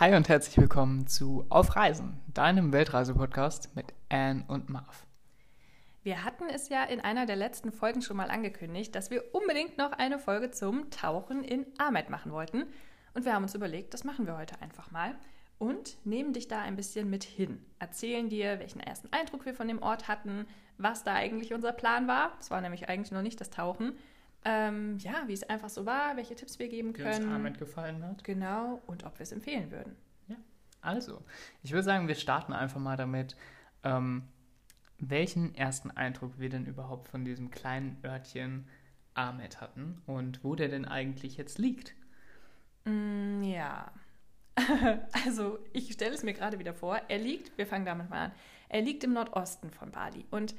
Hi und herzlich willkommen zu Auf Reisen, deinem Weltreise-Podcast mit Anne und Marv. Wir hatten es ja in einer der letzten Folgen schon mal angekündigt, dass wir unbedingt noch eine Folge zum Tauchen in Ahmed machen wollten. Und wir haben uns überlegt, das machen wir heute einfach mal. Und nehmen dich da ein bisschen mit hin. Erzählen dir, welchen ersten Eindruck wir von dem Ort hatten, was da eigentlich unser Plan war. Es war nämlich eigentlich noch nicht das Tauchen. Ähm, ja, wie es einfach so war, welche Tipps wir geben Wie uns können. Ahmed gefallen hat. Genau, und ob wir es empfehlen würden. Also, ich würde sagen, wir starten einfach mal damit, ähm, welchen ersten Eindruck wir denn überhaupt von diesem kleinen Örtchen Ahmed hatten und wo der denn eigentlich jetzt liegt. Mm, ja. also, ich stelle es mir gerade wieder vor. Er liegt, wir fangen damit mal an, er liegt im Nordosten von Bali. Und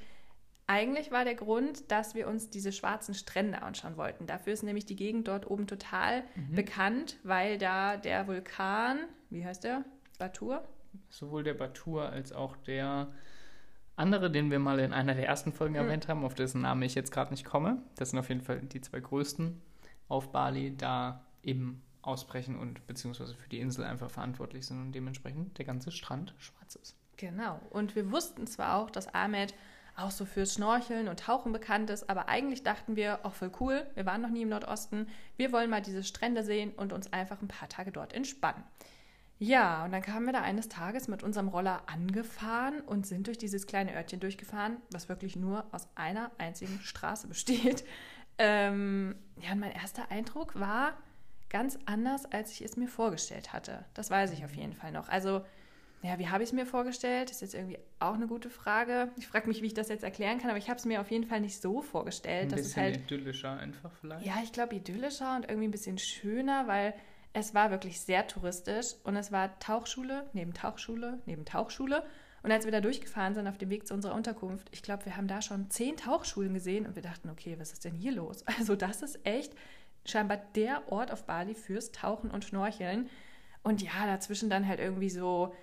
eigentlich war der Grund, dass wir uns diese schwarzen Strände anschauen wollten. Dafür ist nämlich die Gegend dort oben total bekannt, weil da der Vulkan, wie heißt der? Batur? Sowohl der Batur als auch der andere, den wir mal in einer der ersten Folgen erwähnt haben, auf dessen Namen ich jetzt gerade nicht komme. Das sind auf jeden Fall die zwei größten auf Bali, da eben ausbrechen und beziehungsweise für die Insel einfach verantwortlich sind und dementsprechend der ganze Strand schwarz ist. Genau. Und wir wussten zwar auch, dass Ahmed auch so fürs Schnorcheln und Tauchen bekannt ist, aber eigentlich dachten wir, auch voll cool, wir waren noch nie im Nordosten, wir wollen mal diese Strände sehen und uns einfach ein paar Tage dort entspannen. Ja, und dann kamen wir da eines Tages mit unserem Roller angefahren und sind durch dieses kleine Örtchen durchgefahren, was wirklich nur aus einer einzigen Straße besteht. Ähm, ja, und mein erster Eindruck war ganz anders, als ich es mir vorgestellt hatte. Das weiß ich auf jeden Fall noch. Also, ja, wie habe ich es mir vorgestellt? Das ist jetzt irgendwie auch eine gute Frage. Ich frage mich, wie ich das jetzt erklären kann, aber ich habe es mir auf jeden Fall nicht so vorgestellt. Ein bisschen halt idyllischer einfach vielleicht. ja, ich glaube idyllischer und irgendwie ein bisschen schöner, weil es war wirklich sehr touristisch und es war Tauchschule neben Tauchschule neben Tauchschule. Und als wir da durchgefahren sind auf dem Weg zu unserer Unterkunft, ich glaube, wir haben da schon zehn Tauchschulen gesehen und wir dachten, okay, was ist denn hier los? Also das ist echt scheinbar der Ort auf Bali fürs Tauchen und Schnorcheln. Und ja, dazwischen dann halt irgendwie so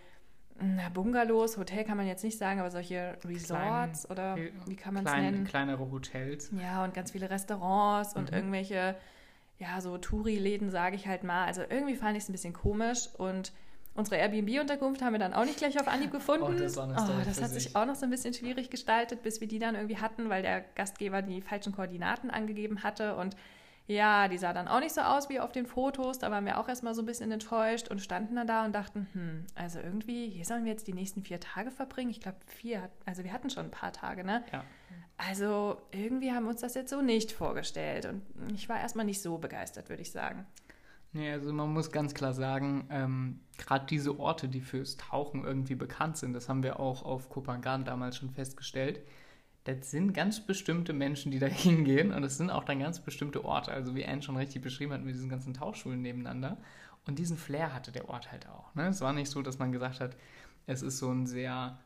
na, Bungalows, Hotel kann man jetzt nicht sagen, aber solche Resorts oder wie kann man es Klein, nennen? Kleinere Hotels. Ja, und ganz viele Restaurants und Mhm. irgendwelche, ja, so Touri-Läden, sage ich halt mal. Also irgendwie fand ich es ein bisschen komisch und unsere Airbnb-Unterkunft haben wir dann auch nicht gleich auf Anhieb gefunden. Oh, das war eine Story das hat sich. sich auch noch so ein bisschen schwierig gestaltet, bis wir die dann irgendwie hatten, weil der Gastgeber die falschen Koordinaten angegeben hatte und ja, die sah dann auch nicht so aus wie auf den Fotos. Da waren wir auch erstmal so ein bisschen enttäuscht und standen dann da und dachten, hm, also irgendwie, hier sollen wir jetzt die nächsten vier Tage verbringen. Ich glaube, vier, also wir hatten schon ein paar Tage, ne? Ja. Also irgendwie haben wir uns das jetzt so nicht vorgestellt und ich war erstmal nicht so begeistert, würde ich sagen. Nee, also man muss ganz klar sagen, ähm, gerade diese Orte, die fürs Tauchen irgendwie bekannt sind, das haben wir auch auf Kopangan damals schon festgestellt, das sind ganz bestimmte Menschen, die da hingehen und das sind auch dann ganz bestimmte Orte. Also wie Anne schon richtig beschrieben hat mit diesen ganzen Tauchschulen nebeneinander. Und diesen Flair hatte der Ort halt auch. Ne? Es war nicht so, dass man gesagt hat, es ist so ein sehr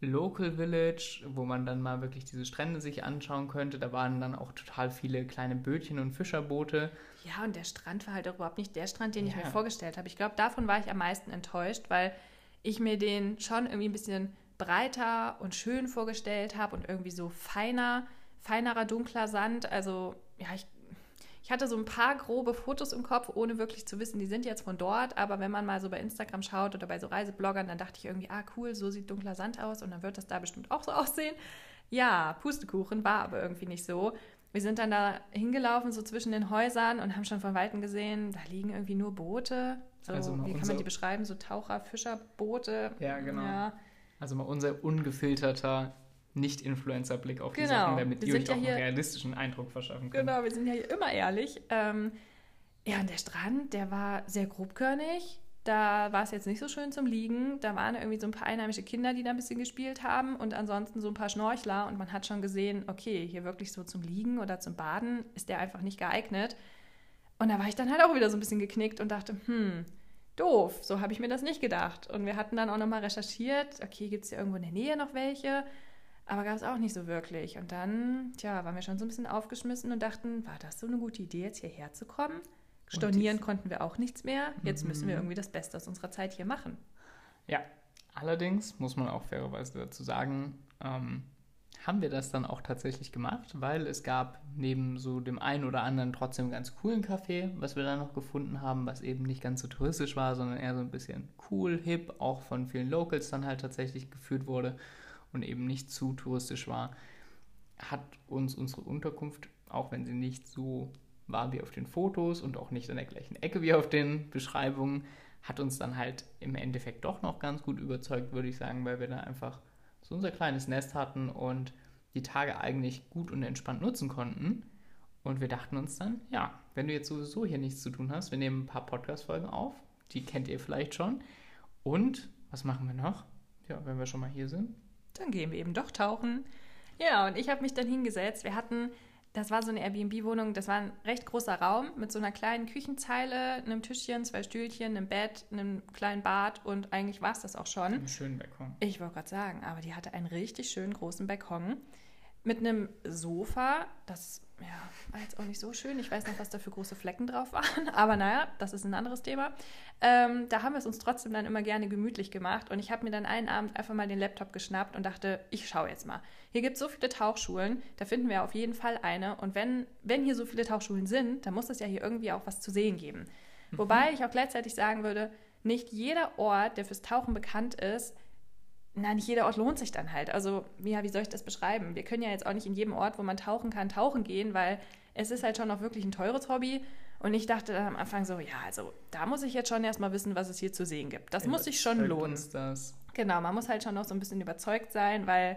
Local Village, wo man dann mal wirklich diese Strände sich anschauen könnte. Da waren dann auch total viele kleine Bötchen und Fischerboote. Ja, und der Strand war halt auch überhaupt nicht der Strand, den ich Ja. mir vorgestellt habe. Ich glaube, davon war ich am meisten enttäuscht, weil ich mir den schon irgendwie ein bisschen breiter und schön vorgestellt habe und irgendwie so feiner, feinerer, dunkler Sand. Also, ja, ich, ich hatte so ein paar grobe Fotos im Kopf, ohne wirklich zu wissen, die sind jetzt von dort. Aber wenn man mal so bei Instagram schaut oder bei so Reisebloggern, dann dachte ich irgendwie, ah, cool, so sieht dunkler Sand aus und dann wird das da bestimmt auch so aussehen. Ja, Pustekuchen war aber irgendwie nicht so. Wir sind dann da hingelaufen, so zwischen den Häusern und haben schon von Weitem gesehen, da liegen irgendwie nur Boote. So, Also wie kann man die beschreiben? So Taucher, Fischerboote. Ja, genau. Ja, Also mal unser ungefilterter Nicht-Influencer-Blick auf die Genau. Sachen, damit Wir ihr euch ja auch einen realistischen Eindruck verschaffen könnt. genau, wir sind ja hier immer ehrlich. Ähm, ja, und der Strand, der war sehr grobkörnig. Da war es jetzt nicht so schön zum Liegen. Da waren irgendwie so ein paar einheimische Kinder, die da ein bisschen gespielt haben und ansonsten so ein paar Schnorchler. Und man hat schon gesehen, okay, hier wirklich so zum Liegen oder zum Baden ist der einfach nicht geeignet. Und da war ich dann halt auch wieder so ein bisschen geknickt und dachte, hm, doof, so habe ich mir das nicht gedacht. Und wir hatten dann auch nochmal recherchiert, okay, gibt es hier irgendwo in der Nähe noch welche? Aber gab es auch nicht so wirklich. Und dann, tja, waren wir schon so ein bisschen aufgeschmissen und dachten, war das so eine gute Idee, jetzt hierher zu kommen? Stornieren konnten wir auch nichts mehr. Jetzt müssen wir irgendwie das Beste aus unserer Zeit hier machen. Ja, allerdings muss man auch fairerweise dazu sagen, ähm, haben wir das dann auch tatsächlich gemacht, weil es gab neben so dem einen oder anderen trotzdem ganz coolen Café, was wir dann noch gefunden haben, was eben nicht ganz so touristisch war, sondern eher so ein bisschen cool, hip, auch von vielen Locals dann halt tatsächlich geführt wurde und eben nicht zu touristisch war, hat uns unsere Unterkunft, auch wenn sie nicht so war wie auf den Fotos und auch nicht an der gleichen Ecke wie auf den Beschreibungen, hat uns dann halt im Endeffekt doch noch ganz gut überzeugt, würde ich sagen, weil wir da einfach so unser kleines Nest hatten und die Tage eigentlich gut und entspannt nutzen konnten. Und wir dachten uns dann, ja, wenn du jetzt sowieso hier nichts zu tun hast, wir nehmen ein paar Podcast-Folgen auf, die kennt ihr vielleicht schon. Und was machen wir noch? Ja, wenn wir schon mal hier sind. Dann gehen wir eben doch tauchen. Ja, und ich habe mich dann hingesetzt. Wir hatten, das war so eine Airbnb-Wohnung, das war ein recht großer Raum mit so einer kleinen Küchenzeile, einem Tischchen, zwei Stühlchen, einem Bett, einem kleinen Bad und eigentlich war es das auch schon. Einen schönen Balkon. Ich wollte gerade sagen, aber die hatte einen richtig schönen großen Balkon mit einem Sofa, das ja, war jetzt auch nicht so schön. Ich weiß noch, was da für große Flecken drauf waren. Aber naja, das ist ein anderes Thema. Ähm, da haben wir es uns trotzdem dann immer gerne gemütlich gemacht. Und ich habe mir dann einen Abend einfach mal den Laptop geschnappt und dachte, ich schaue jetzt mal. Hier gibt es so viele Tauchschulen, da finden wir auf jeden Fall eine. Und wenn, wenn hier so viele Tauchschulen sind, dann muss es ja hier irgendwie auch was zu sehen geben. Mhm. Wobei ich auch gleichzeitig sagen würde, nicht jeder Ort, der fürs Tauchen bekannt ist, na, nicht jeder Ort lohnt sich dann halt. Also, ja, wie soll ich das beschreiben? Wir können ja jetzt auch nicht in jedem Ort, wo man tauchen kann, tauchen gehen, weil es ist halt schon auch wirklich ein teures Hobby. Und ich dachte dann am Anfang so, ja, also da muss ich jetzt schon erstmal wissen, was es hier zu sehen gibt. Das ja, muss sich schon lohnen. Genau, man muss halt schon noch so ein bisschen überzeugt sein, weil,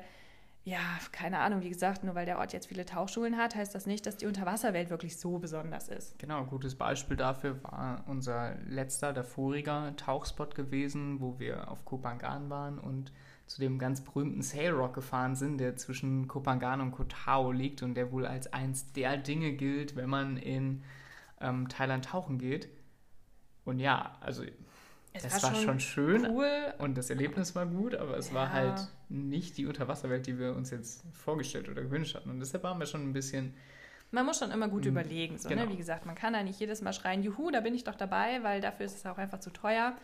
ja, keine Ahnung, wie gesagt, nur weil der Ort jetzt viele Tauchschulen hat, heißt das nicht, dass die Unterwasserwelt wirklich so besonders ist. Genau, ein gutes Beispiel dafür war unser letzter, der voriger Tauchspot gewesen, wo wir auf Kopangan waren und zu dem ganz berühmten Sail Rock gefahren sind, der zwischen Kopangan und Koh Tao liegt und der wohl als eins der Dinge gilt, wenn man in ähm, Thailand tauchen geht. Und ja, also es das war, war, schon schön cool. und das Erlebnis war gut, aber es ja. war halt nicht die Unterwasserwelt, die wir uns jetzt vorgestellt oder gewünscht hatten. Und deshalb waren wir schon ein bisschen. Man muss schon immer gut mhm. überlegen. So, ne? genau. ne? Wie gesagt, man kann da nicht jedes Mal schreien, juhu, da bin ich doch dabei, weil dafür ist es auch einfach zu teuer.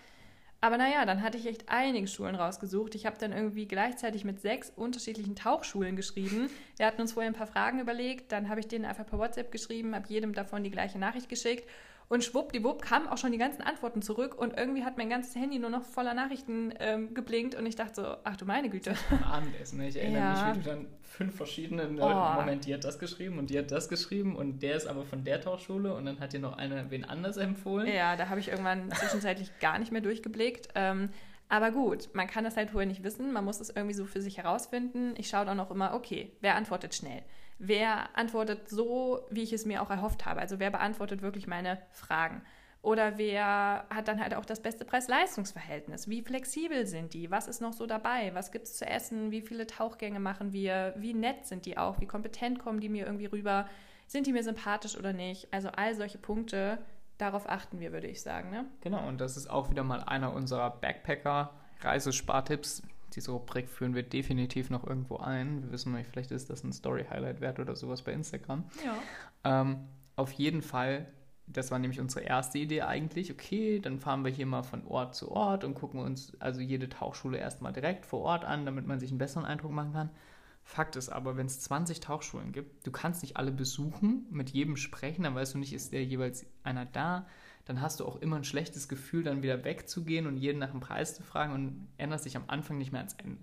Aber naja, dann hatte ich echt einige Schulen rausgesucht. Ich habe dann irgendwie gleichzeitig mit sechs unterschiedlichen Tauchschulen geschrieben. Wir hatten uns vorher ein paar Fragen überlegt, dann habe ich denen einfach per WhatsApp geschrieben, habe jedem davon die gleiche Nachricht geschickt und schwuppdiwupp kamen auch schon die ganzen Antworten zurück und irgendwie hat mein ganzes Handy nur noch voller Nachrichten ähm, geblinkt und ich dachte so, ach du meine Güte. Abendessen, ne? Ich erinnere ja. mich, wie du dann fünf verschiedenen Leuten, oh. Moment, die hat das geschrieben und die hat das geschrieben und der ist aber von der Tauchschule und dann hat dir noch einer wen anders empfohlen. Ja, da habe ich irgendwann zwischenzeitlich gar nicht mehr durchgeblickt. Ähm, aber gut, man kann das halt vorher nicht wissen, man muss es irgendwie so für sich herausfinden. Ich schaue dann auch immer, okay, wer antwortet schnell? Wer antwortet so, wie ich es mir auch erhofft habe. Also wer beantwortet wirklich meine Fragen. Oder wer hat dann halt auch das beste Preis-Leistungs-Verhältnis? Wie flexibel sind die? Was ist noch so dabei? Was gibt es zu essen? Wie viele Tauchgänge machen wir? Wie nett sind die auch? Wie kompetent kommen die mir irgendwie rüber? Sind die mir sympathisch oder nicht? Also all solche Punkte, darauf achten wir, würde ich sagen. Ne? Genau, und das ist auch wieder mal einer unserer Backpacker-Reisespartipps, diese Rubrik führen wir definitiv noch irgendwo ein. Wir wissen nicht, vielleicht ist das ein Story-Highlight wert oder sowas bei Instagram. Ja. Ähm, auf jeden Fall, das war nämlich unsere erste Idee eigentlich. Okay, dann fahren wir hier mal von Ort zu Ort und gucken uns also jede Tauchschule erstmal direkt vor Ort an, damit man sich einen besseren Eindruck machen kann. Fakt ist aber, wenn es 20 Tauchschulen gibt, du kannst nicht alle besuchen, mit jedem sprechen, dann weißt du nicht, ist der jeweils einer da dann hast du auch immer ein schlechtes Gefühl, dann wieder wegzugehen und jeden nach dem Preis zu fragen und änderst dich am Anfang nicht mehr ans Ende.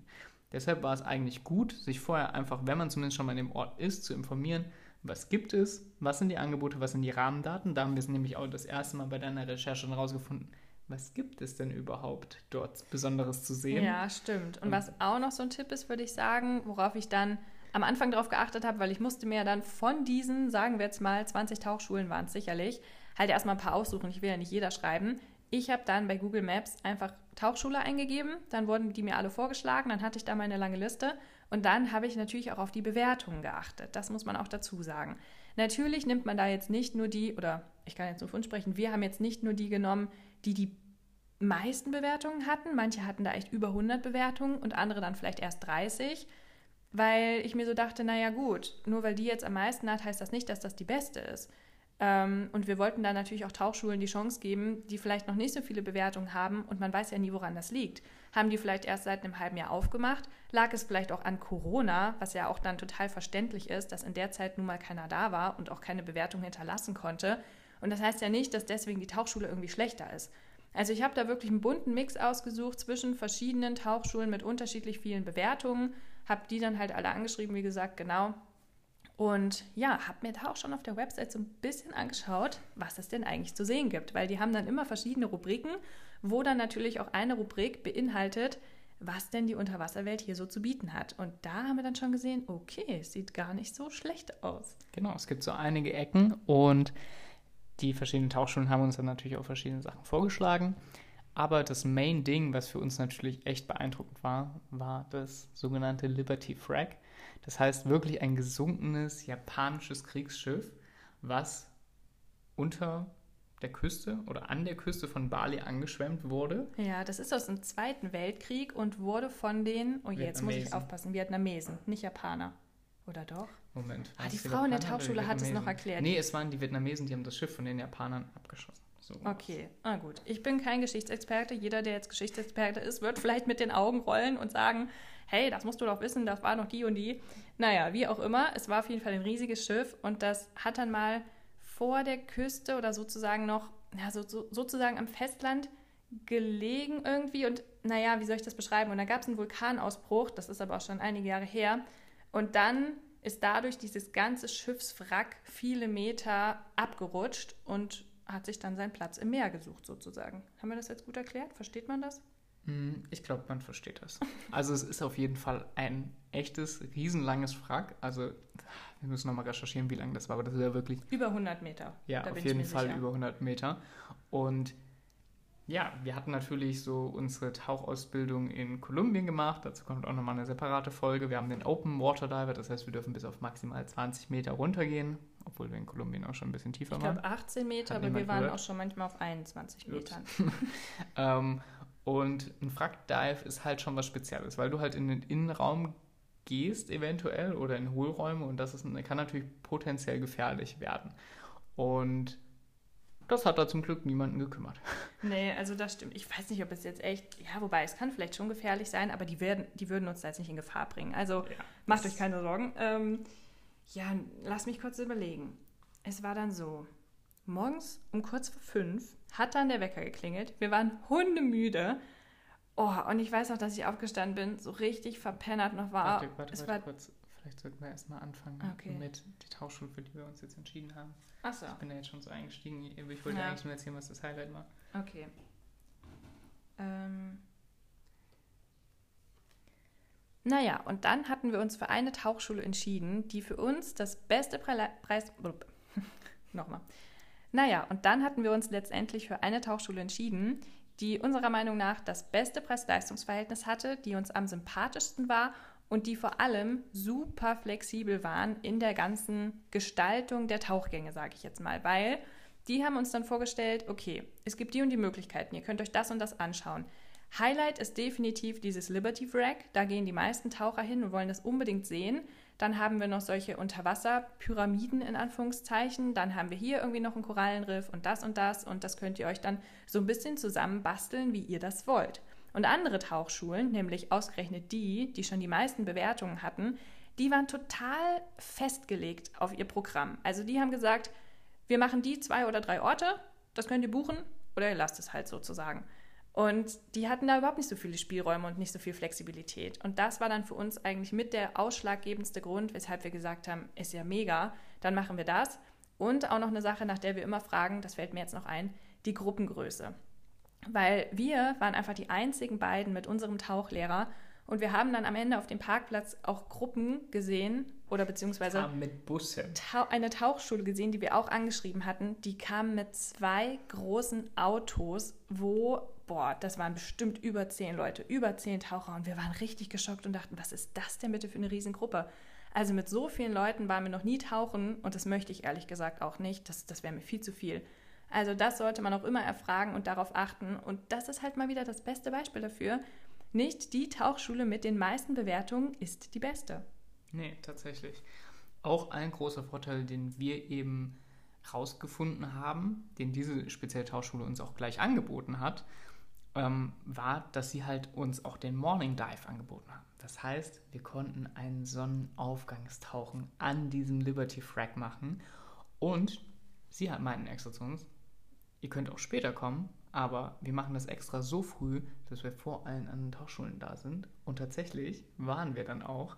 Deshalb war es eigentlich gut, sich vorher einfach, wenn man zumindest schon mal an dem Ort ist, zu informieren, was gibt es, was sind die Angebote, was sind die Rahmendaten. Da haben wir es nämlich auch das erste Mal bei deiner Recherche herausgefunden, was gibt es denn überhaupt dort Besonderes zu sehen? Ja, stimmt. Und, und was auch noch so ein Tipp ist, würde ich sagen, worauf ich dann am Anfang darauf geachtet habe, weil ich musste mir dann von diesen, sagen wir jetzt mal, 20 Tauchschulen waren es sicherlich, halt erstmal ein paar aussuchen. Ich will ja nicht jeder schreiben. Ich habe dann bei Google Maps einfach Tauchschule eingegeben, dann wurden die mir alle vorgeschlagen, dann hatte ich da meine lange Liste und dann habe ich natürlich auch auf die Bewertungen geachtet. Das muss man auch dazu sagen. Natürlich nimmt man da jetzt nicht nur die, oder ich kann jetzt nur von sprechen, wir haben jetzt nicht nur die genommen, die die meisten Bewertungen hatten. Manche hatten da echt über 100 Bewertungen und andere dann vielleicht erst 30, weil ich mir so dachte, naja gut, nur weil die jetzt am meisten hat, heißt das nicht, dass das die beste ist. Ähm, und wir wollten da natürlich auch Tauchschulen die Chance geben, die vielleicht noch nicht so viele Bewertungen haben und man weiß ja nie, woran das liegt. haben die vielleicht erst seit einem halben Jahr aufgemacht. Lag es vielleicht auch an Corona, was ja auch dann total verständlich ist, dass in der Zeit nun mal keiner da war und auch keine Bewertung hinterlassen konnte. Und das heißt ja nicht, dass deswegen die Tauchschule irgendwie schlechter ist. Also ich habe da wirklich einen bunten Mix ausgesucht zwischen verschiedenen Tauchschulen mit unterschiedlich vielen Bewertungen, habe die dann halt alle angeschrieben, wie gesagt, genau. Und ja, habe mir da auch schon auf der Website so ein bisschen angeschaut, was es denn eigentlich zu sehen gibt, weil die haben dann immer verschiedene Rubriken, wo dann natürlich auch eine Rubrik beinhaltet, was denn die Unterwasserwelt hier so zu bieten hat. Und da haben wir dann schon gesehen, okay, es sieht gar nicht so schlecht aus. Genau, es gibt so einige Ecken und die verschiedenen Tauchschulen haben uns dann natürlich auch verschiedene Sachen vorgeschlagen. Aber das Main Ding, was für uns natürlich echt beeindruckend war, war das sogenannte Liberty Frag. Das heißt wirklich ein gesunkenes japanisches Kriegsschiff, was unter der Küste oder an der Küste von Bali angeschwemmt wurde. Ja, das ist aus dem Zweiten Weltkrieg und wurde von den, oh je, jetzt muss ich aufpassen, Vietnamesen, nicht Japaner. Oder doch? Moment. Ah, die es Frau in der die Tauchschule hat es noch erklärt. Nee, es waren die Vietnamesen, die haben das Schiff von den Japanern abgeschossen. So. Okay, ah gut. Ich bin kein Geschichtsexperte. Jeder, der jetzt Geschichtsexperte ist, wird vielleicht mit den Augen rollen und sagen, hey, das musst du doch wissen, das war noch die und die. Naja, wie auch immer, es war auf jeden Fall ein riesiges Schiff und das hat dann mal vor der Küste oder sozusagen noch, ja, so, so, sozusagen am Festland gelegen irgendwie und naja, wie soll ich das beschreiben? Und da gab es einen Vulkanausbruch, das ist aber auch schon einige Jahre her. Und dann ist dadurch dieses ganze Schiffswrack viele Meter abgerutscht und hat sich dann seinen Platz im Meer gesucht, sozusagen. Haben wir das jetzt gut erklärt? Versteht man das? Hm, Ich glaube, man versteht das. Also es ist auf jeden Fall ein echtes, riesenlanges Wrack. Also wir müssen nochmal recherchieren, wie lang das war, aber das ist ja wirklich, Über 100 Meter. ja, auf ich jeden Fall sicher. über 100 Meter. Und ja, wir hatten natürlich so unsere Tauchausbildung in Kolumbien gemacht. Dazu kommt auch nochmal eine separate Folge. Wir haben den Open Water Diver, das heißt, wir dürfen bis auf maximal 20 Meter runtergehen, obwohl wir in Kolumbien auch schon ein bisschen tiefer Ich waren. glaube 18 Meter, Hat aber wir waren gehört? auch schon manchmal auf 21 Ups. Metern. Ähm, und ein Frackdive ist halt schon was Spezielles, weil du halt in den Innenraum gehst eventuell oder in Hohlräume und das ist, kann natürlich potenziell gefährlich werden. Und das hat da zum Glück niemanden gekümmert. Nee, also das stimmt. Ich weiß nicht, ob es jetzt echt, ja, wobei es kann vielleicht schon gefährlich sein, aber die, werden, die würden uns da jetzt nicht in Gefahr bringen. Also macht euch keine Sorgen. Ähm, ja, lass mich kurz überlegen. Es war dann so, morgens um kurz vor fünf hat dann der Wecker geklingelt. Wir waren hundemüde. Oh, und ich weiß noch, dass ich aufgestanden bin, so richtig verpennert noch war. warte, warte, es warte war kurz. Vielleicht sollten wir erstmal anfangen Okay. mit der Tauchschule, für die wir uns jetzt entschieden haben. Achso, Ich bin da jetzt schon so eingestiegen. Ich wollte Ja. eigentlich nur erzählen, was das Highlight war. okay. Ähm. Naja, und dann hatten wir uns für eine Tauchschule entschieden, die für uns das beste Pre Preis. Nochmal. Naja, und dann hatten wir uns letztendlich für eine Tauchschule entschieden, die unserer Meinung nach das beste Preis-Leistungs-Verhältnis hatte, die uns am sympathischsten war und die vor allem super flexibel waren in der ganzen Gestaltung der Tauchgänge, sage ich jetzt mal, weil die haben uns dann vorgestellt, okay, es gibt die und die Möglichkeiten, ihr könnt euch das und das anschauen. Highlight ist definitiv dieses Liberty Wrack, da gehen die meisten Taucher hin und wollen das unbedingt sehen. Dann haben wir noch solche Unterwasserpyramiden in Anführungszeichen. Dann haben wir hier irgendwie noch ein Korallenriff und das und das. Und das könnt ihr euch dann so ein bisschen zusammen basteln, wie ihr das wollt. Und andere Tauchschulen, nämlich ausgerechnet die, die schon die meisten Bewertungen hatten, die waren total festgelegt auf ihr Programm. Also die haben gesagt, wir machen die zwei oder drei Orte, das könnt ihr buchen oder ihr lasst es halt sozusagen. Und die hatten da überhaupt nicht so viele Spielräume und nicht so viel Flexibilität. Und das war dann für uns eigentlich mit der ausschlaggebendste Grund, weshalb wir gesagt haben, ist ja mega, dann machen wir das. Und auch noch eine Sache, nach der wir immer fragen, das fällt mir jetzt noch ein, die Gruppengröße. Weil wir waren einfach die einzigen beiden mit unserem Tauchlehrer und wir haben dann am Ende auf dem Parkplatz auch Gruppen gesehen oder beziehungsweise mit Bussen. Tau eine Tauchschule gesehen, die wir auch angeschrieben hatten. Die kam mit zwei großen Autos, wo, boah, das waren bestimmt über zehn Leute, über zehn Taucher. Und wir waren richtig geschockt und dachten, was ist das denn bitte für eine Riesengruppe? Also mit so vielen Leuten waren wir noch nie tauchen und das möchte ich ehrlich gesagt auch nicht. Das, das wäre mir viel zu viel. Also das sollte man auch immer erfragen und darauf achten. Und das ist halt mal wieder das beste Beispiel dafür. Nicht die Tauchschule mit den meisten Bewertungen ist die beste. Nee, tatsächlich. Auch ein großer Vorteil, den wir eben rausgefunden haben, den diese spezielle Tauchschule uns auch gleich angeboten hat, ähm, war, dass sie halt uns auch den Morning Dive angeboten haben. Das heißt, wir konnten einen Sonnenaufgangstauchen an diesem Liberty Frag machen und sie hat meinten extra zu uns, ihr könnt auch später kommen, aber wir machen das extra so früh, dass wir vor allen anderen Tauchschulen da sind. Und tatsächlich waren wir dann auch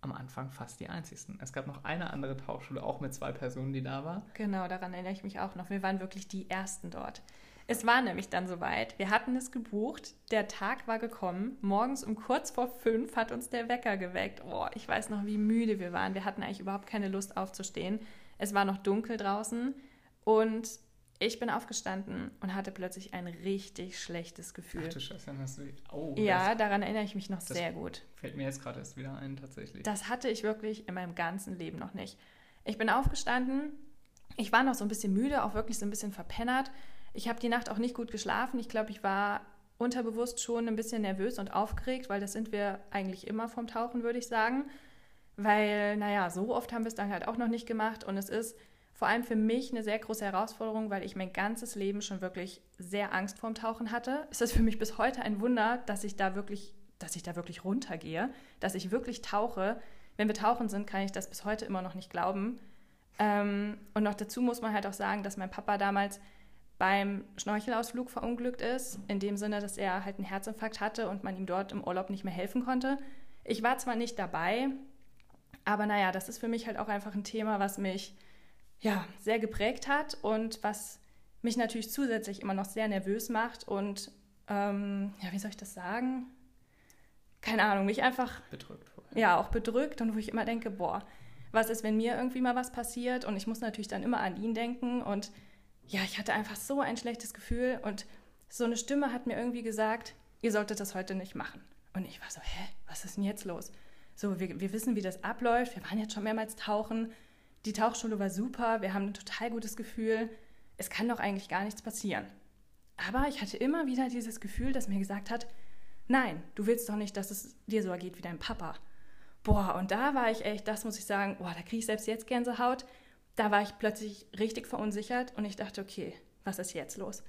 am Anfang fast die einzigsten. Es gab noch eine andere Tauchschule, auch mit zwei Personen, die da war. Genau, daran erinnere ich mich auch noch. Wir waren wirklich die Ersten dort. Es war nämlich dann soweit. Wir hatten es gebucht. Der Tag war gekommen. Morgens um kurz vor fünf hat uns der Wecker geweckt. Oh, ich weiß noch, wie müde wir waren. Wir hatten eigentlich überhaupt keine Lust aufzustehen. Es war noch dunkel draußen und ich bin aufgestanden und hatte plötzlich ein richtig schlechtes Gefühl. Ach du Scheiße, dann hast du. Oh, ja, daran erinnere ich mich noch sehr gut. fällt mir jetzt gerade erst wieder ein, tatsächlich. Das hatte ich wirklich in meinem ganzen Leben noch nicht. Ich bin aufgestanden. Ich war noch so ein bisschen müde, auch wirklich so ein bisschen verpennert. Ich habe die Nacht auch nicht gut geschlafen. Ich glaube, ich war unterbewusst schon ein bisschen nervös und aufgeregt, weil das sind wir eigentlich immer vom Tauchen, würde ich sagen. Weil, naja, so oft haben wir es dann halt auch noch nicht gemacht. Und es ist vor allem für mich eine sehr große Herausforderung, weil ich mein ganzes Leben schon wirklich sehr Angst vorm Tauchen hatte. Es ist für mich bis heute ein Wunder, dass ich da wirklich, dass ich da wirklich runtergehe, dass ich wirklich tauche. Wenn wir tauchen sind, kann ich das bis heute immer noch nicht glauben. Ähm, und noch dazu muss man halt auch sagen, dass mein Papa damals beim Schnorchelausflug verunglückt ist, in dem Sinne, dass er halt einen Herzinfarkt hatte und man ihm dort im Urlaub nicht mehr helfen konnte. Ich war zwar nicht dabei, aber naja, das ist für mich halt auch einfach ein Thema, was mich ja sehr geprägt hat und was mich natürlich zusätzlich immer noch sehr nervös macht und ähm, ja, wie soll ich das sagen? Keine Ahnung, mich einfach Bedrückt vorher. ja auch bedrückt und wo ich immer denke, boah, was ist, wenn mir irgendwie mal was passiert? Und ich muss natürlich dann immer an ihn denken und ja, ich hatte einfach so ein schlechtes Gefühl und so eine Stimme hat mir irgendwie gesagt, ihr solltet das heute nicht machen. Und ich war so, hä, was ist denn jetzt los? So, wir, wir wissen, wie das abläuft. Wir waren jetzt schon mehrmals tauchen. Die Tauchschule war super. Wir haben ein total gutes Gefühl. Es kann doch eigentlich gar nichts passieren. Aber ich hatte immer wieder dieses Gefühl, das mir gesagt hat, nein, du willst doch nicht, dass es dir so ergeht wie dein Papa. Boah, und da war ich echt, das muss ich sagen, boah, da kriege ich selbst jetzt Gänsehaut. Da war ich plötzlich richtig verunsichert und ich dachte, okay, was ist jetzt los?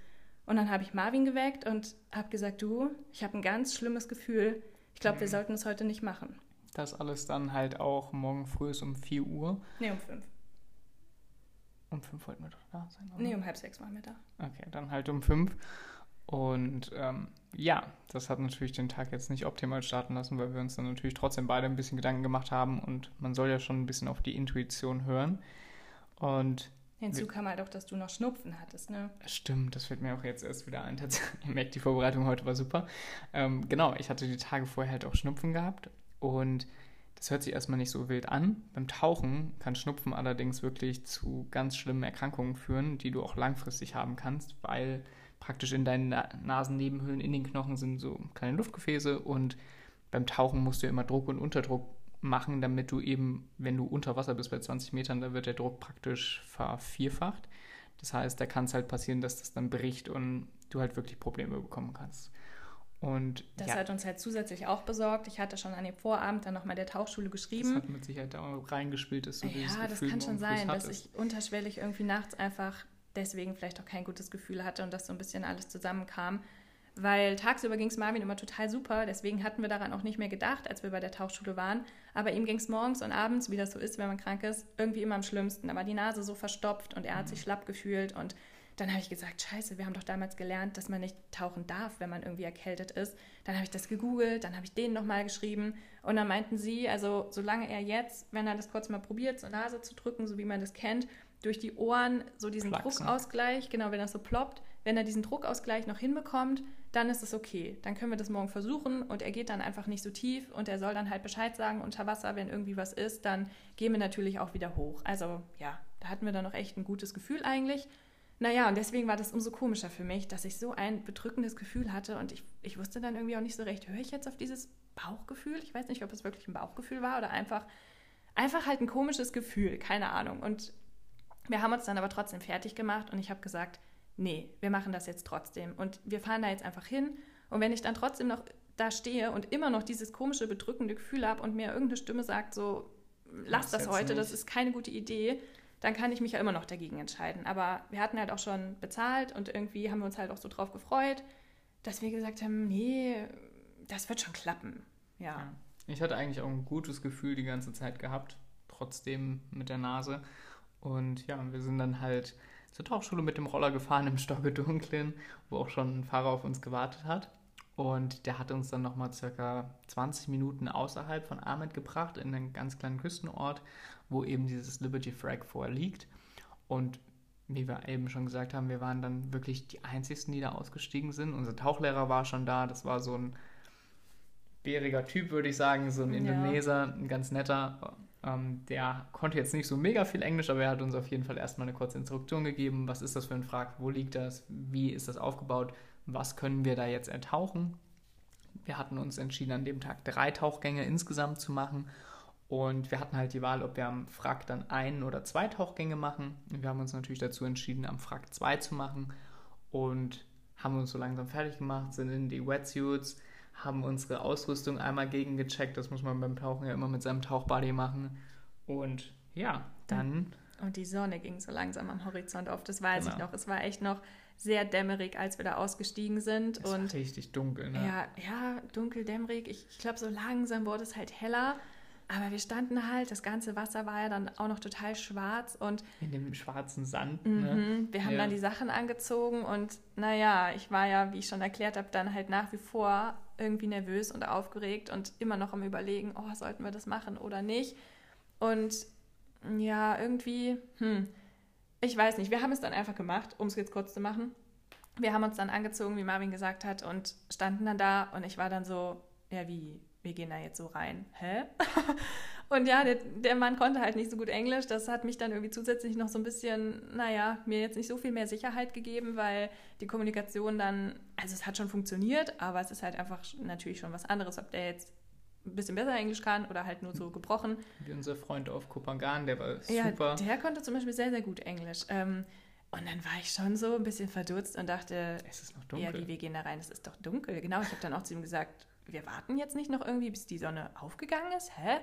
Und dann habe ich Marvin geweckt und habe gesagt, du, ich habe ein ganz schlimmes Gefühl. Ich glaube, wir sollten es heute nicht machen. Das alles dann halt auch morgen früh ist um 4 Uhr. Nee, um fünf. Um 5 wollten wir doch da sein, oder? Nee, um halb sechs waren wir da. Okay, dann halt um 5. Und ähm, ja, das hat natürlich den Tag jetzt nicht optimal starten lassen, weil wir uns dann natürlich trotzdem beide ein bisschen Gedanken gemacht haben und man soll ja schon ein bisschen auf die Intuition hören. Und Hinzu kam halt auch, dass du noch Schnupfen hattest, ne? Stimmt, das fällt mir auch jetzt erst wieder ein. Tatsächlich, Ihr merkt, die Vorbereitung heute war super. Ähm, genau, ich hatte die Tage vorher halt auch Schnupfen gehabt und das hört sich erstmal nicht so wild an. Beim Tauchen kann Schnupfen allerdings wirklich zu ganz schlimmen Erkrankungen führen, die du auch langfristig haben kannst, weil praktisch in deinen Na Nasennebenhöhlen, in den Knochen sind so kleine Luftgefäße und beim Tauchen musst du ja immer Druck und Unterdruck machen, damit du eben, wenn du unter Wasser bist bei 20 Metern, da wird der Druck praktisch vervierfacht. Das heißt, da kann es halt passieren, dass das dann bricht und du halt wirklich Probleme bekommen kannst. Und Das ja, hat uns halt zusätzlich auch besorgt. Ich hatte schon an dem Vorabend dann nochmal der Tauchschule das geschrieben. hat mit Sicherheit da auch reingespielt, dass du dieses Ja, das Gefühl kann schon sein, dass ich unterschwellig irgendwie nachts einfach deswegen vielleicht auch kein gutes Gefühl hatte und dass so ein bisschen alles zusammenkam. Weil tagsüber ging es Marvin immer total super, deswegen hatten wir daran auch nicht mehr gedacht, als wir bei der Tauchschule waren. Aber ihm ging es morgens und abends, wie das so ist, wenn man krank ist, irgendwie immer am schlimmsten. Da war die Nase so verstopft und er hat sich schlapp gefühlt und dann habe ich gesagt, scheiße, wir haben doch damals gelernt, dass man nicht tauchen darf, wenn man irgendwie erkältet ist. Dann habe ich das gegoogelt, dann habe ich denen nochmal geschrieben und dann meinten sie, also solange er jetzt, wenn er das kurz mal probiert, zur Nase zu drücken, so wie man das kennt, durch die Ohren so diesen Plaxen. Druckausgleich, genau, wenn das so ploppt, wenn er diesen Druckausgleich noch hinbekommt, dann ist es okay. Dann können wir das morgen versuchen und er geht dann einfach nicht so tief und er soll dann halt Bescheid sagen unter Wasser, wenn irgendwie was ist, dann gehen wir natürlich auch wieder hoch. Also ja, da hatten wir dann noch echt ein gutes Gefühl eigentlich. Naja, und deswegen war das umso komischer für mich, dass ich so ein bedrückendes Gefühl hatte und ich, ich wusste dann irgendwie auch nicht so recht, höre ich jetzt auf dieses Bauchgefühl? Ich weiß nicht, ob es wirklich ein Bauchgefühl war oder einfach, einfach halt ein komisches Gefühl, keine Ahnung. Und wir haben uns dann aber trotzdem fertig gemacht und ich habe gesagt, nee, wir machen das jetzt trotzdem. Und wir fahren da jetzt einfach hin. Und wenn ich dann trotzdem noch da stehe und immer noch dieses komische, bedrückende Gefühl habe und mir irgendeine Stimme sagt, so, lass das jetzt heute, das nicht. ist keine gute Idee, dann kann ich mich ja immer noch dagegen entscheiden. Aber wir hatten halt auch schon bezahlt und irgendwie haben wir uns halt auch so drauf gefreut. dass wir gesagt haben, nee, das wird schon klappen. Ja. Ich hatte eigentlich auch ein gutes Gefühl die ganze Zeit gehabt, trotzdem mit der Nase. Und ja, wir sind dann halt zur Tauchschule mit dem Roller gefahren im Stockedunklen, wo auch schon ein Fahrer auf uns gewartet hat. Und der hat uns dann nochmal circa 20 Minuten außerhalb von Ahmed gebracht, in einen ganz kleinen Küstenort, wo eben dieses Liberty Frag vorliegt. Und wie wir eben schon gesagt haben, wir waren dann wirklich die Einzigen, die da ausgestiegen sind. Unser Tauchlehrer war schon da, das war so ein bäriger Typ, würde ich sagen, so ein Ja. Indoneser, ein ganz netter. Ähm, der konnte jetzt nicht so mega viel Englisch, aber er hat uns auf jeden Fall erstmal eine kurze Instruktion gegeben. Was ist das für ein Frag? Wo liegt das? Wie ist das aufgebaut? Was können wir da jetzt ertauchen? Wir hatten uns entschieden, an dem Tag drei Tauchgänge insgesamt zu machen. Und wir hatten halt die Wahl, ob wir am Frack dann ein oder zwei Tauchgänge machen. Und wir haben uns natürlich dazu entschieden, am Frack zwei zu machen. Und haben uns so langsam fertig gemacht, sind in die Wetsuits, haben unsere Ausrüstung einmal gegengecheckt. Das muss man beim Tauchen ja immer mit seinem Tauchbody machen. Und ja, dann Und die Sonne ging so langsam am Horizont auf, das weiß ich Genau. noch. Es war echt noch sehr dämmerig, als wir da ausgestiegen sind. es und war richtig dunkel. Ne? ja, ja, dunkel, dämmerig. Ich, ich glaube, so langsam wurde es halt heller. Aber wir standen halt, das ganze Wasser war ja dann auch noch total schwarz und In dem schwarzen Sand. Ne? Mhm. Wir haben Ja. dann die Sachen angezogen und naja, ich war ja, wie ich schon erklärt habe, dann halt nach wie vor irgendwie nervös und aufgeregt und immer noch am Überlegen, oh, sollten wir das machen oder nicht. Und ja, irgendwie, hm, ich weiß nicht, wir haben es dann einfach gemacht, um es jetzt kurz zu machen. Wir haben uns dann angezogen, wie Marvin gesagt hat, und standen dann da und ich war dann so, ja, wie, wir gehen da jetzt so rein. Hä? Und ja, der, der Mann konnte halt nicht so gut Englisch. Das hat mich dann irgendwie zusätzlich noch so ein bisschen, naja, mir jetzt nicht so viel mehr Sicherheit gegeben, weil die Kommunikation dann, also es hat schon funktioniert, aber es ist halt einfach natürlich schon was anderes, ob der jetzt ein bisschen besser Englisch kann oder halt nur so gebrochen. Wie unser Freund auf Kopangan, der war Ja, super. der konnte zum Beispiel sehr, sehr gut Englisch. Ähm, und dann war ich schon so ein bisschen verdutzt und dachte, es ist noch ja, dunkel. wie wir gehen da rein, es ist doch dunkel. Genau, ich habe dann auch zu ihm gesagt, wir warten jetzt nicht noch irgendwie, bis die Sonne aufgegangen ist, hä?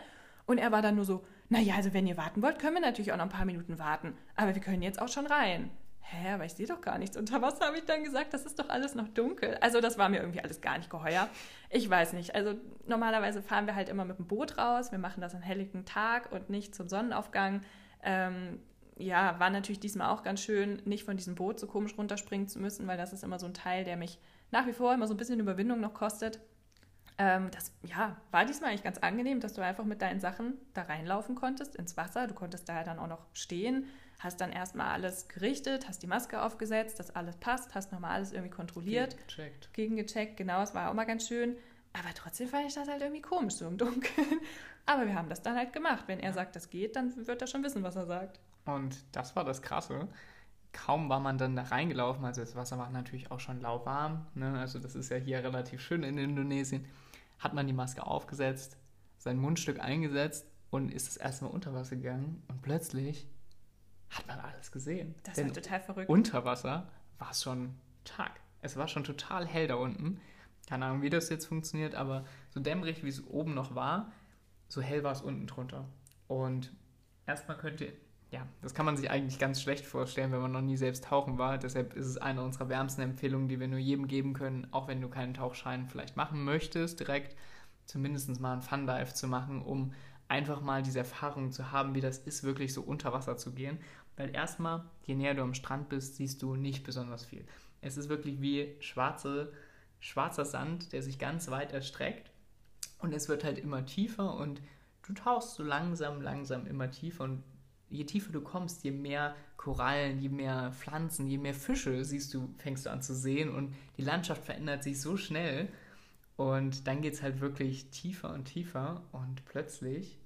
Und er war dann nur so, naja, also wenn ihr warten wollt, können wir natürlich auch noch ein paar Minuten warten, aber wir können jetzt auch schon rein. Hä, aber ich sehe doch gar nichts. Unter Wasser habe ich dann gesagt, das ist doch alles noch dunkel. Also das war mir irgendwie alles gar nicht geheuer. Ich weiß nicht. Also normalerweise fahren wir halt immer mit dem Boot raus. Wir machen das an helligen Tag und nicht zum Sonnenaufgang. Ähm, ja, war natürlich diesmal auch ganz schön, nicht von diesem Boot so komisch runterspringen zu müssen, weil das ist immer so ein Teil, der mich nach wie vor immer so ein bisschen Überwindung noch kostet. Ähm, das ja, war diesmal eigentlich ganz angenehm, dass du einfach mit deinen Sachen da reinlaufen konntest ins Wasser. Du konntest da ja dann auch noch stehen, hast dann erstmal alles gerichtet, hast die Maske aufgesetzt, dass alles passt, hast nochmal alles irgendwie kontrolliert, Gecheckt. gegengecheckt. Genau, es war auch mal ganz schön. Aber trotzdem fand ich das halt irgendwie komisch, so im Dunkeln. Aber wir haben das dann halt gemacht. Wenn er sagt, das geht, dann wird er schon wissen, was er sagt. Und das war das Krasse. Kaum war man dann da reingelaufen, also das Wasser war natürlich auch schon lauwarm, ne? also das ist ja hier relativ schön in Indonesien, hat man die Maske aufgesetzt, sein Mundstück eingesetzt und ist das erste Mal unter Wasser gegangen und plötzlich hat man alles gesehen. Das Denn war total verrückt. unter Wasser war es schon Tag. Es war schon total hell da unten. Keine Ahnung, wie das jetzt funktioniert, aber so dämmerig, wie es oben noch war, so hell war es unten drunter. Und erstmal könnt ihr, ja, das kann man sich eigentlich ganz schlecht vorstellen, wenn man noch nie selbst tauchen war. Deshalb ist es eine unserer wärmsten Empfehlungen, die wir nur jedem geben können, auch wenn du keinen Tauchschein vielleicht machen möchtest, direkt zumindest mal einen Fun Dive zu machen, um einfach mal diese Erfahrung zu haben, wie das ist, wirklich so unter Wasser zu gehen. Weil erstmal, je näher du am Strand bist, siehst du nicht besonders viel. Es ist wirklich wie schwarze, schwarzer Sand, der sich ganz weit erstreckt. Und es wird halt immer tiefer und du tauchst so langsam, langsam immer tiefer. Und je tiefer du kommst, je mehr Korallen, je mehr Pflanzen, je mehr Fische siehst du, fängst du an zu sehen. Und die Landschaft verändert sich so schnell. Und dann geht es halt wirklich tiefer und tiefer. Und plötzlich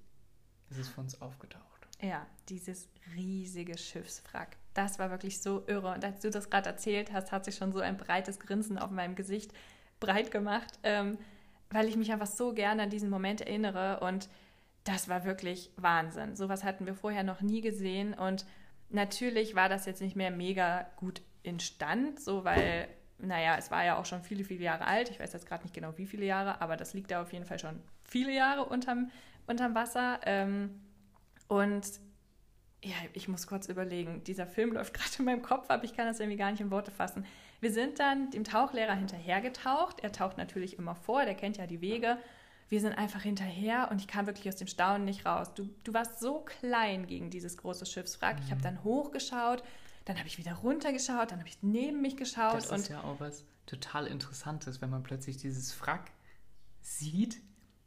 ist es von uns aufgetaucht. Ja, dieses riesige Schiffswrack. Das war wirklich so irre. Und als du das gerade erzählt hast, hat sich schon so ein breites Grinsen auf meinem Gesicht breit gemacht, ähm, weil ich mich einfach so gerne an diesen Moment erinnere. Und das war wirklich Wahnsinn. Sowas hatten wir vorher noch nie gesehen. Und natürlich war das jetzt nicht mehr mega gut instand, so weil, naja, es war ja auch schon viele, viele Jahre alt. Ich weiß jetzt gerade nicht genau, wie viele Jahre, aber das liegt da auf jeden Fall schon viele Jahre unterm, unterm Wasser. Ähm, und ja, ich muss kurz überlegen. Dieser Film läuft gerade in meinem Kopf ab. Ich kann das irgendwie gar nicht in Worte fassen. Wir sind dann dem Tauchlehrer hinterhergetaucht. Er taucht natürlich immer vor, der kennt ja die Wege. Wir sind einfach hinterher und ich kam wirklich aus dem Staunen nicht raus. Du, du warst so klein gegen dieses große Schiffswrack. Ich Mhm. habe dann hochgeschaut, dann habe ich wieder runtergeschaut, dann habe ich neben mich geschaut Das und ist ja auch was total Interessantes, wenn man plötzlich dieses Wrack sieht.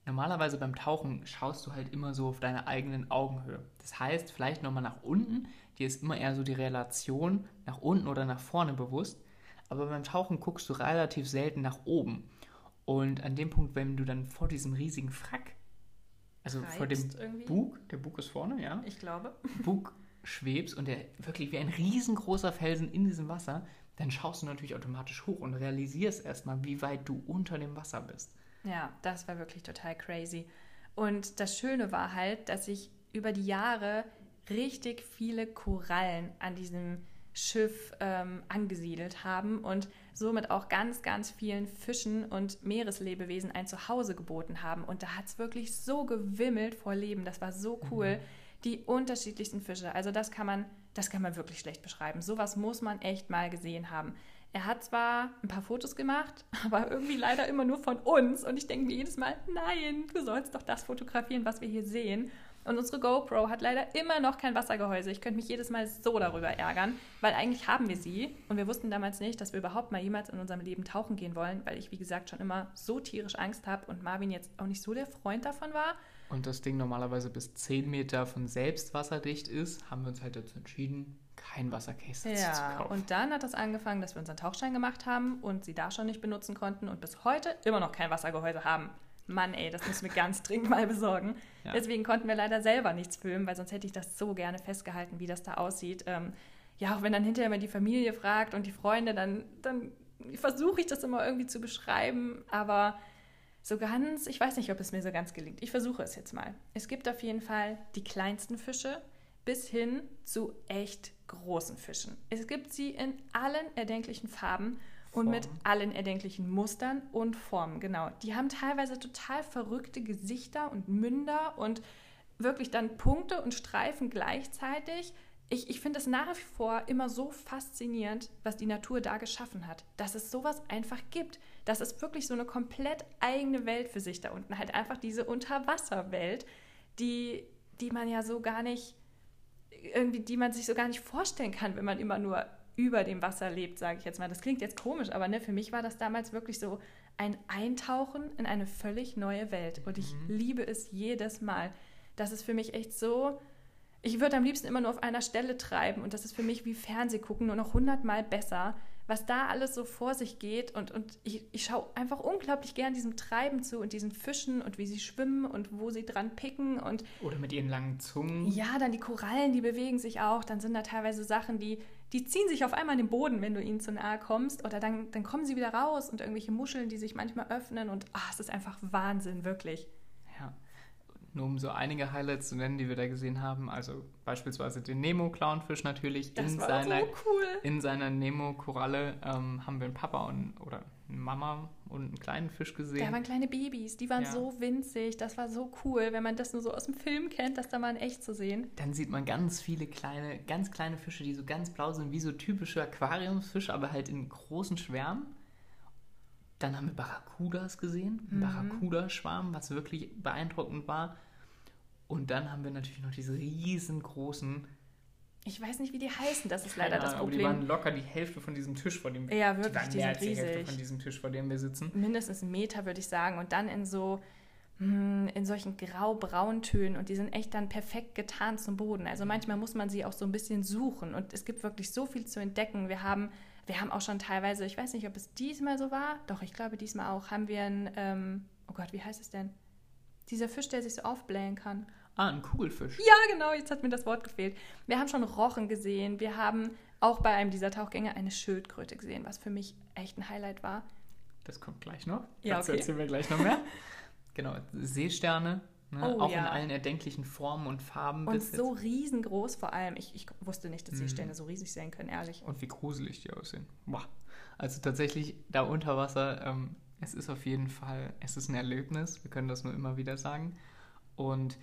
Normalerweise beim Tauchen schaust du halt immer so auf deine eigenen Augenhöhe. Das heißt, vielleicht nochmal nach unten, dir ist immer eher so die Relation nach unten oder nach vorne bewusst. Aber beim Tauchen guckst du relativ selten nach oben. Und an dem Punkt, wenn du dann vor diesem riesigen Wrack, also vor dem irgendwie? Bug, der Bug ist vorne, ja, ich glaube. Bug schwebst und der wirklich wie ein riesengroßer Felsen in diesem Wasser, dann schaust du natürlich automatisch hoch und realisierst erstmal, wie weit du unter dem Wasser bist. Ja, das war wirklich total crazy. Und das Schöne war halt, dass sich über die Jahre richtig viele Korallen an diesem Schiff ähm, angesiedelt haben und somit auch ganz, ganz vielen Fischen und Meereslebewesen ein Zuhause geboten haben. Und da hat es wirklich so gewimmelt vor Leben. Das war so cool. Die unterschiedlichsten Fische. Also das kann man, das kann man wirklich schlecht beschreiben. Sowas muss man echt mal gesehen haben. Er hat zwar ein paar Fotos gemacht, aber irgendwie leider immer nur von uns. Und ich denke mir jedes Mal, nein, du sollst doch das fotografieren, was wir hier sehen. Und unsere GoPro hat leider immer noch kein Wassergehäuse. Ich könnte mich jedes Mal so darüber ärgern, weil eigentlich haben wir sie. Und wir wussten damals nicht, dass wir überhaupt mal jemals in unserem Leben tauchen gehen wollen, weil ich, wie gesagt, schon immer so tierisch Angst habe und Marvin jetzt auch nicht so der Freund davon war. Und das Ding normalerweise bis 10 Meter von selbst wasserdicht ist, haben wir uns halt dazu entschieden, kein Wassercase dazu zu Ja, kaufen. und dann hat das angefangen, dass wir unseren Tauchschein gemacht haben und sie da schon nicht benutzen konnten und bis heute immer noch kein Wassergehäuse haben. Mann, ey, das müssen wir ganz dringend mal besorgen. Ja. Deswegen konnten wir leider selber nichts filmen, weil sonst hätte ich das so gerne festgehalten, wie das da aussieht. Ähm, ja, auch wenn dann hinterher mal die Familie fragt und die Freunde, dann, dann versuche ich das immer irgendwie zu beschreiben, aber so ganz, ich weiß nicht, ob es mir so ganz gelingt. Ich versuche es jetzt mal. Es gibt auf jeden Fall die kleinsten Fische bis hin zu echt großen Fischen. Es gibt sie in allen erdenklichen Farben und mit allen erdenklichen Mustern und Formen, genau. Die haben teilweise total verrückte Gesichter und Münder und wirklich dann Punkte und Streifen gleichzeitig. Ich, ich finde es nach wie vor immer so faszinierend, was die Natur da geschaffen hat. Dass es sowas einfach gibt. Das ist wirklich so eine komplett eigene Welt für sich da unten. Halt einfach diese Unterwasserwelt, die, die man ja so gar nicht, irgendwie, die man sich so gar nicht vorstellen kann, wenn man immer nur über dem Wasser lebt, sage ich jetzt mal. Das klingt jetzt komisch, aber ne, für mich war das damals wirklich so ein Eintauchen in eine völlig neue Welt. Und ich liebe es jedes Mal. Das ist für mich echt so. Ich würde am liebsten immer nur auf einer Stelle treiben und das ist für mich wie Fernsehgucken nur noch hundertmal besser, was da alles so vor sich geht und, und ich, ich schaue einfach unglaublich gern diesem Treiben zu und diesen Fischen und wie sie schwimmen und wo sie dran picken und Oder mit ihren langen Zungen. ja, dann die Korallen, die bewegen sich auch. Dann sind da teilweise Sachen, die, die ziehen sich auf einmal den Boden, wenn du ihnen zu nahe kommst. Oder dann, dann kommen sie wieder raus und irgendwelche Muscheln, die sich manchmal öffnen. Und ah, es ist einfach Wahnsinn, wirklich. Ja. Nur um so einige Highlights zu nennen, die wir da gesehen haben. Also beispielsweise den Nemo-Clownfisch natürlich. Das in, war seiner, so cool. in seiner Nemo-Koralle ähm, haben wir einen Papa und, oder Mama und einen kleinen Fisch Da gesehen. waren kleine Babys, die waren Ja. so winzig. Das war so cool, wenn man das nur so aus dem Film kennt, das da mal in echt zu sehen. Dann sieht man ganz viele kleine, ganz kleine Fische, die so ganz blau sind, wie so typische Aquariumsfische, aber halt in großen Schwärmen. Dann haben wir Barracudas gesehen, einen Barracuda-Schwarm, was wirklich beeindruckend war. Und dann haben wir natürlich noch diese riesengroßen, Ich weiß nicht, wie die heißen, das ist leider keine das Ahnung, aber die waren Problem. locker die Hälfte von diesem Tisch, vor dem Ja, wirklich, die waren die sind als die Hälfte riesig. von diesem Tisch, vor dem wir sitzen. Mindestens einen Meter, würde ich sagen. Und dann in so hm, in solchen grau-braun-Tönen und die sind echt dann perfekt getarnt zum Boden. Also manchmal muss man sie auch so ein bisschen suchen und es gibt wirklich so viel zu entdecken. Wir haben, wir haben auch schon teilweise, ich weiß nicht, ob es diesmal so war, doch, ich glaube diesmal auch, haben wir einen, ähm, oh Gott, wie heißt es denn? Dieser Fisch, der sich so aufblähen kann. Ah, ein Kugelfisch. Ja, genau, jetzt hat mir das Wort gefehlt. Wir haben schon Rochen gesehen, wir haben auch bei einem dieser Tauchgänge eine Schildkröte gesehen, was für mich echt ein Highlight war. Das kommt gleich noch. Ja, Dazu okay. erzählen wir gleich noch mehr. genau, Seesterne, ne? Oh, auch ja. in allen erdenklichen Formen und Farben. Und so riesengroß vor allem. Ich, ich wusste nicht, dass die Mhm. So riesig sein können, ehrlich. Und wie gruselig die aussehen. Boah. Also tatsächlich, da unter Wasser, ähm, es ist auf jeden Fall, es ist ein Erlebnis. Wir können das nur immer wieder sagen. Und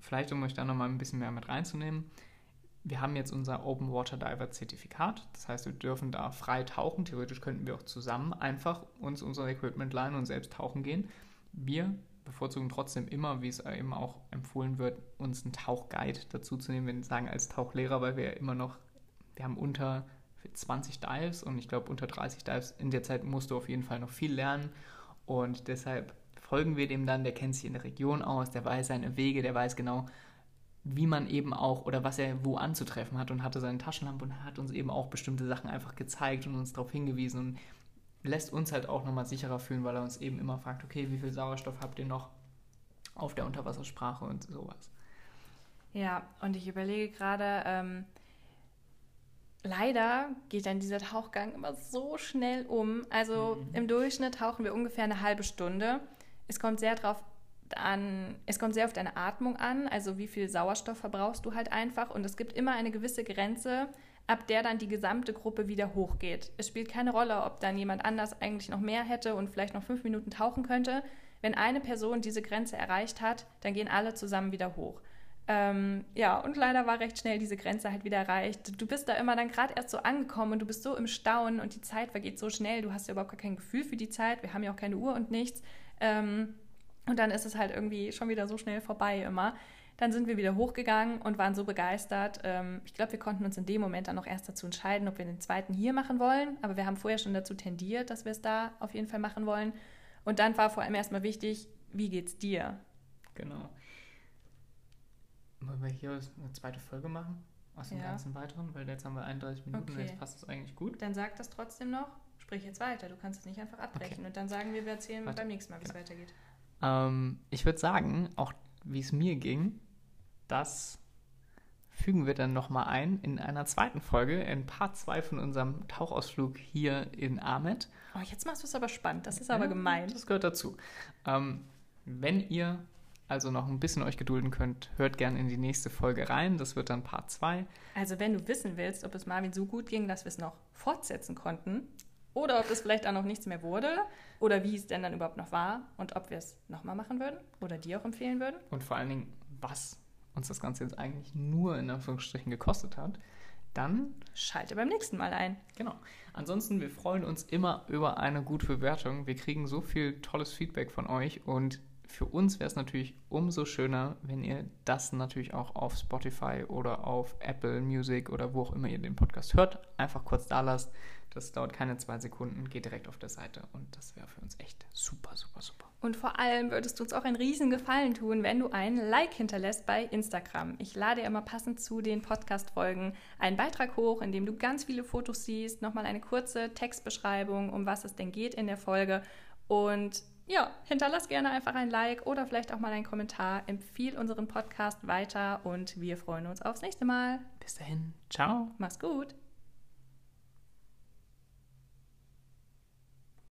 vielleicht, um euch da nochmal ein bisschen mehr mit reinzunehmen, wir haben jetzt unser Open Water Diver Zertifikat. Das heißt, wir dürfen da frei tauchen. Theoretisch könnten wir auch zusammen einfach uns unser Equipment leihen und selbst tauchen gehen. Wir bevorzugen trotzdem immer, wie es eben auch empfohlen wird, uns einen Tauchguide dazu zu nehmen. Wir sagen als Tauchlehrer, weil wir ja immer noch, wir haben unter 20 Dives und ich glaube unter 30 Dives. In der Zeit musst du auf jeden Fall noch viel lernen und deshalb folgen wir dem dann. Der kennt sich in der Region aus, der weiß seine Wege, der weiß genau, wie man eben auch oder was er wo anzutreffen hat und hatte seine Taschenlampe und hat uns eben auch bestimmte Sachen einfach gezeigt und uns darauf hingewiesen und lässt uns halt auch nochmal sicherer fühlen, weil er uns eben immer fragt, okay, wie viel Sauerstoff habt ihr noch auf der Unterwassersprache und sowas. Ja, und ich überlege gerade, ähm, leider geht dann dieser Tauchgang immer so schnell um. Also Mhm. im Durchschnitt tauchen wir ungefähr eine halbe Stunde. Es kommt sehr drauf an, es kommt sehr auf deine Atmung an, also wie viel Sauerstoff verbrauchst du halt einfach. Und es gibt immer eine gewisse Grenze, ab der dann die gesamte Gruppe wieder hochgeht. Es spielt keine Rolle, ob dann jemand anders eigentlich noch mehr hätte und vielleicht noch fünf Minuten tauchen könnte. Wenn eine Person diese Grenze erreicht hat, dann gehen alle zusammen wieder hoch. Ähm, ja, und leider war recht schnell diese Grenze halt wieder erreicht. Du bist da immer dann gerade erst so angekommen und du bist so im Staunen und die Zeit vergeht so schnell. Du hast ja überhaupt gar kein Gefühl für die Zeit. Wir haben ja auch keine Uhr und nichts. Ähm, und dann ist es halt irgendwie schon wieder so schnell vorbei immer. Dann sind wir wieder hochgegangen und waren so begeistert. Ähm, ich glaube, wir konnten uns in dem Moment dann noch erst dazu entscheiden, ob wir den zweiten hier machen wollen. Aber wir haben vorher schon dazu tendiert, dass wir es da auf jeden Fall machen wollen. Und dann war vor allem erstmal wichtig, wie geht's dir? Genau. Wollen wir hier eine zweite Folge machen? Aus dem Ja. ganzen weiteren? Weil jetzt haben wir 31 Minuten und Okay. jetzt passt es eigentlich gut. Dann sag das trotzdem noch. Sprich jetzt weiter. Du kannst es nicht einfach abbrechen. Und dann sagen wir, wir erzählen Warte. beim nächsten Mal, wie es Genau. weitergeht. Ähm, ich würde sagen, auch wie es mir ging, das fügen wir dann nochmal ein in einer zweiten Folge, in Part 2 von unserem Tauchausflug hier in Ahmed. Oh, jetzt machst du es aber spannend. Das ist aber gemein. Das gehört dazu. Ähm, wenn ihr also noch ein bisschen euch gedulden könnt, hört gerne in die nächste Folge rein. Das wird dann Part 2. Also wenn du wissen willst, ob es Marvin so gut ging, dass wir es noch fortsetzen konnten oder ob es vielleicht auch noch nichts mehr wurde oder wie es denn dann überhaupt noch war und ob wir es nochmal machen würden oder dir auch empfehlen würden. Und vor allen Dingen, was uns das Ganze jetzt eigentlich nur in Anführungsstrichen gekostet hat, dann Schalte beim nächsten Mal ein. Genau. Ansonsten, wir freuen uns immer über eine gute Bewertung. Wir kriegen so viel tolles Feedback von euch und für uns wäre es natürlich umso schöner, wenn ihr das natürlich auch auf Spotify oder auf Apple Music oder wo auch immer ihr den Podcast hört, einfach kurz da lasst. Das dauert keine zwei Sekunden, geht direkt auf der Seite und das wäre für uns echt super, super, super. Und vor allem würdest du uns auch einen riesen Gefallen tun, wenn du ein Like hinterlässt bei Instagram. Ich lade immer passend zu den Podcast-Folgen einen Beitrag hoch, in dem du ganz viele Fotos siehst, nochmal eine kurze Textbeschreibung, um was es denn geht in der Folge. Und ja, hinterlass gerne einfach ein Like oder vielleicht auch mal einen Kommentar. Empfiehl unseren Podcast weiter und wir freuen uns aufs nächste Mal. Bis dahin, ciao. Mach's gut.